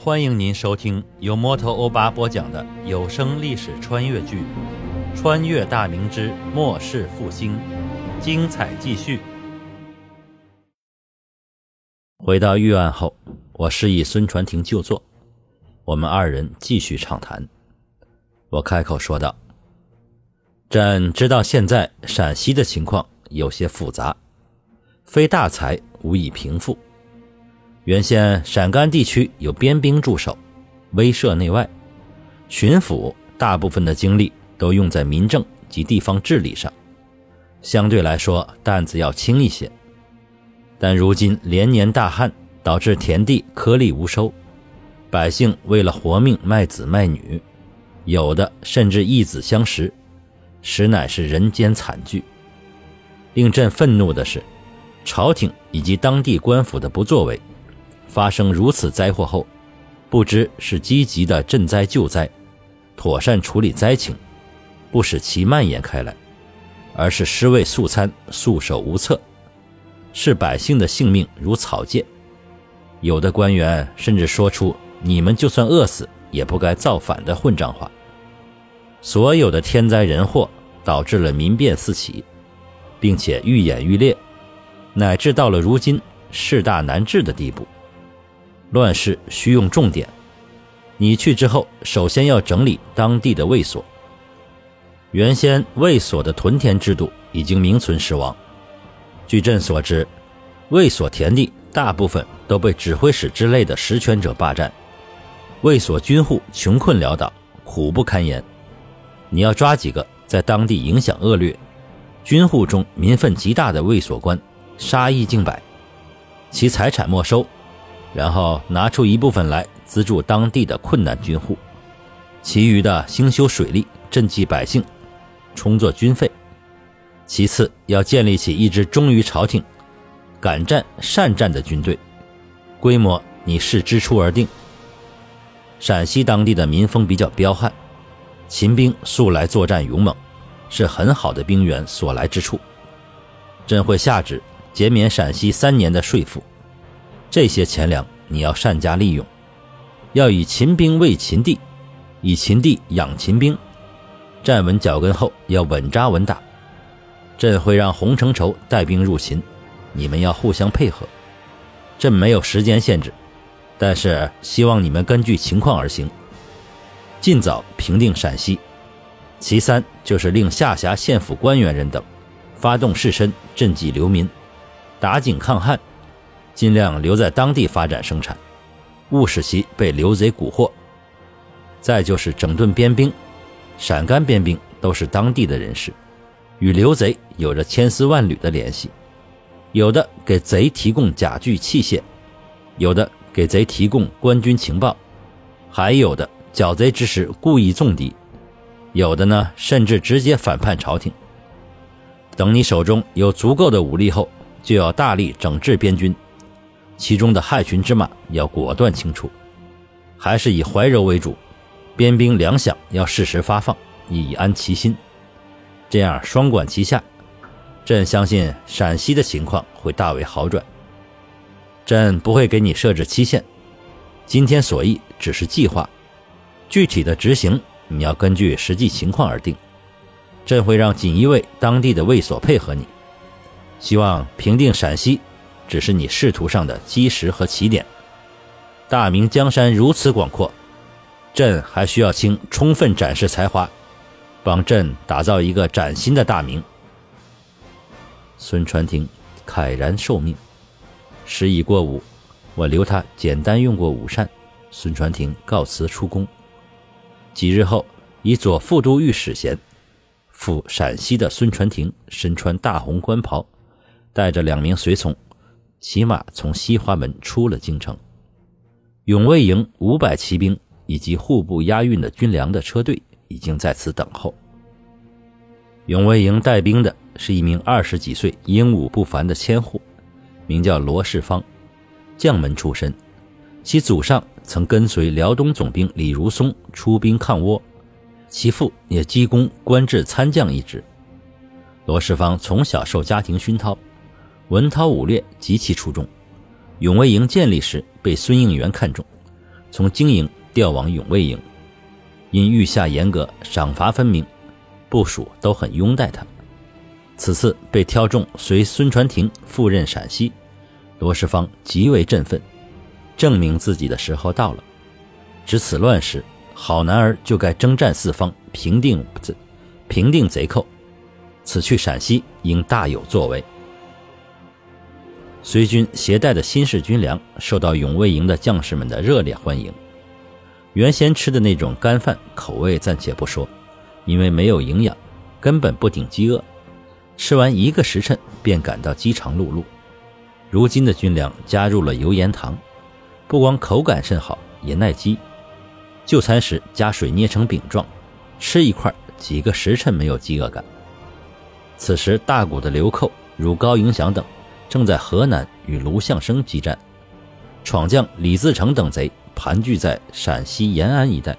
欢迎您收听由摩托欧巴播讲的有声历史穿越剧《穿越大明之末世复兴》，精彩继续。回到御案后，我示意孙传庭就坐，我们二人继续畅谈。我开口说道：“朕知道现在陕西的情况有些复杂，非大才无以平复。”原先陕甘地区有边兵驻守，威慑内外，巡抚大部分的精力都用在民政及地方治理上，相对来说担子要轻一些。但如今连年大旱，导致田地颗粒无收，百姓为了活命卖子卖女，有的甚至义子相食，实乃是人间惨剧。令朕愤怒的是，朝廷以及当地官府的不作为。发生如此灾祸后，不知是积极的赈灾救灾，妥善处理灾情，不使其蔓延开来，而是尸位素餐、束手无策，视百姓的性命如草芥。有的官员甚至说出“你们就算饿死，也不该造反”的混账话。所有的天灾人祸导致了民变四起，并且愈演愈烈，乃至到了如今事大难治的地步。乱世需用重点，你去之后，首先要整理当地的卫所。原先卫所的屯田制度已经名存实亡。据朕所知，卫所田地大部分都被指挥使之类的实权者霸占，卫所军户穷困潦倒，苦不堪言。你要抓几个在当地影响恶劣、军户中民愤极大的卫所官，杀一儆百，其财产没收。然后拿出一部分来资助当地的困难军户，其余的兴修水利、赈济百姓，充作军费。其次，要建立起一支忠于朝廷、敢战善战的军队，规模你视支出而定。陕西当地的民风比较彪悍，秦兵素来作战勇猛，是很好的兵源所来之处。朕会下旨减免陕西三年的税赋。这些钱粮你要善加利用，要以秦兵为秦地，以秦地养秦兵，站稳脚跟后要稳扎稳打。朕会让洪承畴带兵入秦，你们要互相配合。朕没有时间限制，但是希望你们根据情况而行，尽早平定陕西。其三就是令下辖县府官员人等发动士绅赈济流民，打井抗旱。尽量留在当地发展生产，勿使其被刘贼蛊惑。再就是整顿边兵，陕甘边兵都是当地的人士，与刘贼有着千丝万缕的联系。有的给贼提供甲具器械，有的给贼提供官军情报，还有的剿贼之时故意纵敌，有的呢甚至直接反叛朝廷。等你手中有足够的武力后，就要大力整治边军。其中的害群之马要果断清除，还是以怀柔为主，边兵粮饷要适时发放，以安其心。这样双管齐下，朕相信陕西的情况会大为好转。朕不会给你设置期限，今天所议只是计划，具体的执行你要根据实际情况而定。朕会让锦衣卫当地的卫所配合你，希望平定陕西。只是你仕途上的基石和起点。大明江山如此广阔，朕还需要卿充分展示才华，帮朕打造一个崭新的大明。孙传庭慨然受命。时已过午，我留他简单用过午膳。孙传庭告辞出宫。几日后，以左副都御史衔赴陕西的孙传庭身穿大红官袍，带着两名随从。骑马从西华门出了京城，永卫营五百骑兵以及户部押运的军粮的车队已经在此等候。永卫营带兵的是一名二十几岁、英武不凡的千户，名叫罗世芳，将门出身，其祖上曾跟随辽东总兵李如松出兵抗倭，其父也积功官至参将一职。罗世芳从小受家庭熏陶。文韬武略极其出众，永卫营建立时被孙应元看中，从经营调往永卫营。因御下严格，赏罚分明，部属都很拥戴他。此次被挑中随孙传庭赴任陕西，罗世芳极为振奋，证明自己的时候到了。值此乱时，好男儿就该征战四方，平定平定贼寇。此去陕西，应大有作为。随军携带的新式军粮受到永卫营的将士们的热烈欢迎。原先吃的那种干饭，口味暂且不说，因为没有营养，根本不顶饥饿。吃完一个时辰，便感到饥肠辘辘。如今的军粮加入了油盐糖，不光口感甚好，也耐饥。就餐时加水捏成饼状，吃一块，几个时辰没有饥饿感。此时，大股的流寇如高迎祥等，正在河南与卢象升激战，闯将李自成等贼。盘踞在陕西延安一带，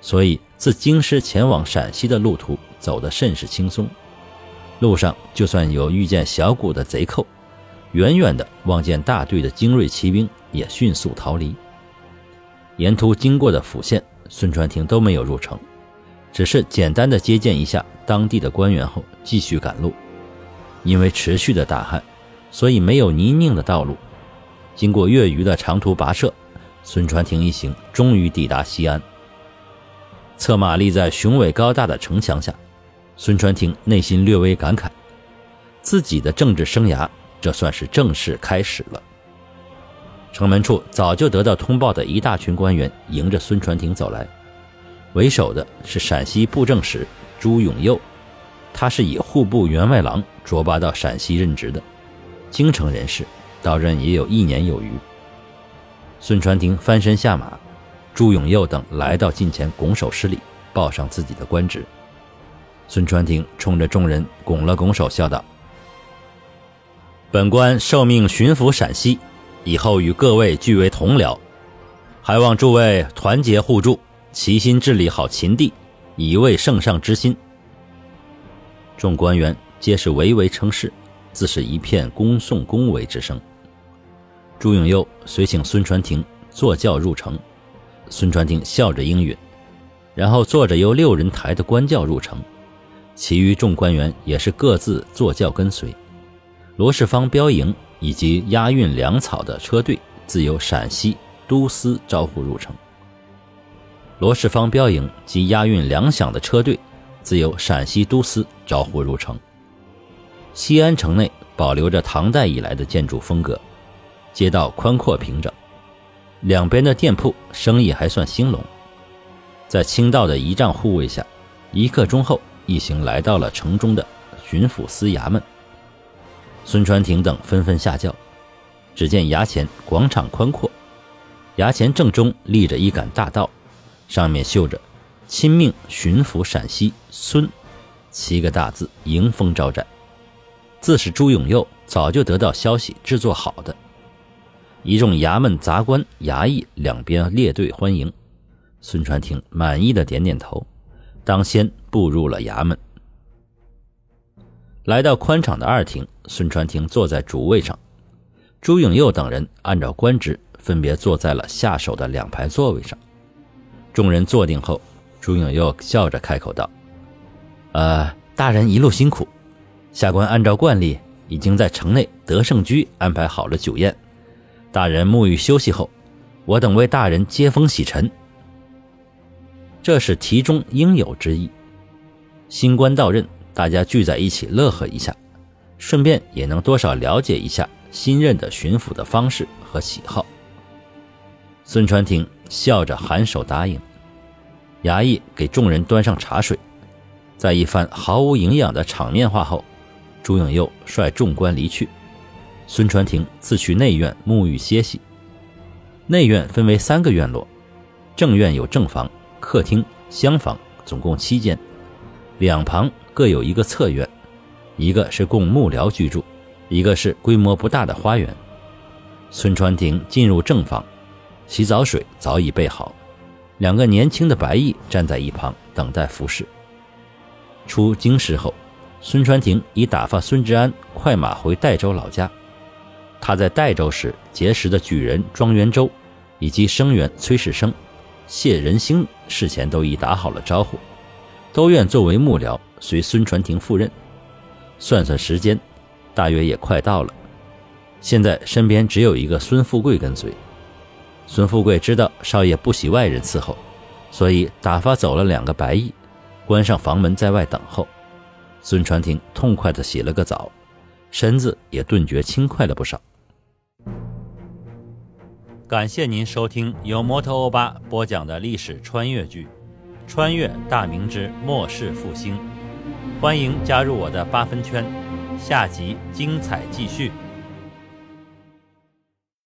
所以自京师前往陕西的路途走得甚是轻松。路上就算有遇见小股的贼寇，远远的望见大队的精锐骑兵，也迅速逃离。沿途经过的府县，孙传庭都没有入城，只是简单的接见一下当地的官员后，继续赶路。因为持续的大旱，所以没有泥泞的道路，经过月余的长途跋涉。孙传庭一行终于抵达西安，策马立在雄伟高大的城墙下，孙传庭内心略微感慨，自己的政治生涯这算是正式开始了。城门处早就得到通报的一大群官员迎着孙传庭走来，为首的是陕西布政使朱永佑，他是以户部员外郎擢拔到陕西任职的，京城人士，到任也有一年有余。孙传庭翻身下马，朱永佑等来到近前拱手施礼，报上自己的官职。孙传庭冲着众人拱了拱手，笑道：“本官受命巡抚陕西，以后与各位俱为同僚，还望诸位团结互助，齐心治理好秦地，以慰圣上之心。”众官员皆是唯唯称是，自是一片恭送恭维之声。朱永佑随请孙传庭坐轿入城，孙传庭笑着应允，然后坐着由六人抬的官轿入城，其余众官员也是各自坐轿跟随。罗世芳标营以及押运粮草的车队自由陕西都司招呼入城。罗世芳标营及押运粮饷的车队自由陕西都司招呼入城。西安城内保留着唐代以来的建筑风格。街道宽阔平整，两边的店铺生意还算兴隆。在清道的仪仗护卫下，一刻钟后，一行来到了城中的巡抚司衙门。孙传庭等纷纷下轿，只见衙前广场宽阔，衙前正中立着一杆大刀，上面绣着“亲命巡抚陕西孙”七个大字，迎风招展。自是朱永佑早就得到消息制作好的。一众衙门杂官、衙役两边列队欢迎，孙传庭满意的点点头，当先步入了衙门。来到宽敞的二厅，孙传庭坐在主位上，朱永佑等人按照官职分别坐在了下手的两排座位上。众人坐定后，朱永佑笑着开口道：“呃，大人一路辛苦，下官按照惯例，已经在城内德胜居安排好了酒宴。”大人沐浴休息后，我等为大人接风洗尘，这是题中应有之意。新官到任，大家聚在一起乐呵一下，顺便也能多少了解一下新任的巡抚的方式和喜好。孙传庭笑着颔首答应。衙役给众人端上茶水，在一番毫无营养的场面话后，朱永佑率众官离去。孙传庭自去内院沐浴歇息。内院分为三个院落，正院有正房、客厅、厢房，总共七间。两旁各有一个侧院，一个是供幕僚居住，一个是规模不大的花园。孙传庭进入正房，洗澡水早已备好，两个年轻的白役站在一旁等待服侍。出京师后，孙传庭已打发孙志安快马回代州老家。他在代州时结识的举人庄元周，以及生员崔世生、谢仁兴事前都已打好了招呼，都愿作为幕僚随孙传庭赴任。算算时间，大约也快到了。现在身边只有一个孙富贵跟随。孙富贵知道少爷不喜外人伺候，所以打发走了两个白衣，关上房门在外等候。孙传庭痛快地洗了个澡，身子也顿觉轻快了不少。感谢您收听由摩托欧巴播讲的历史穿越剧《穿越大明之末世复兴》，欢迎加入我的八分圈，下集精彩继续。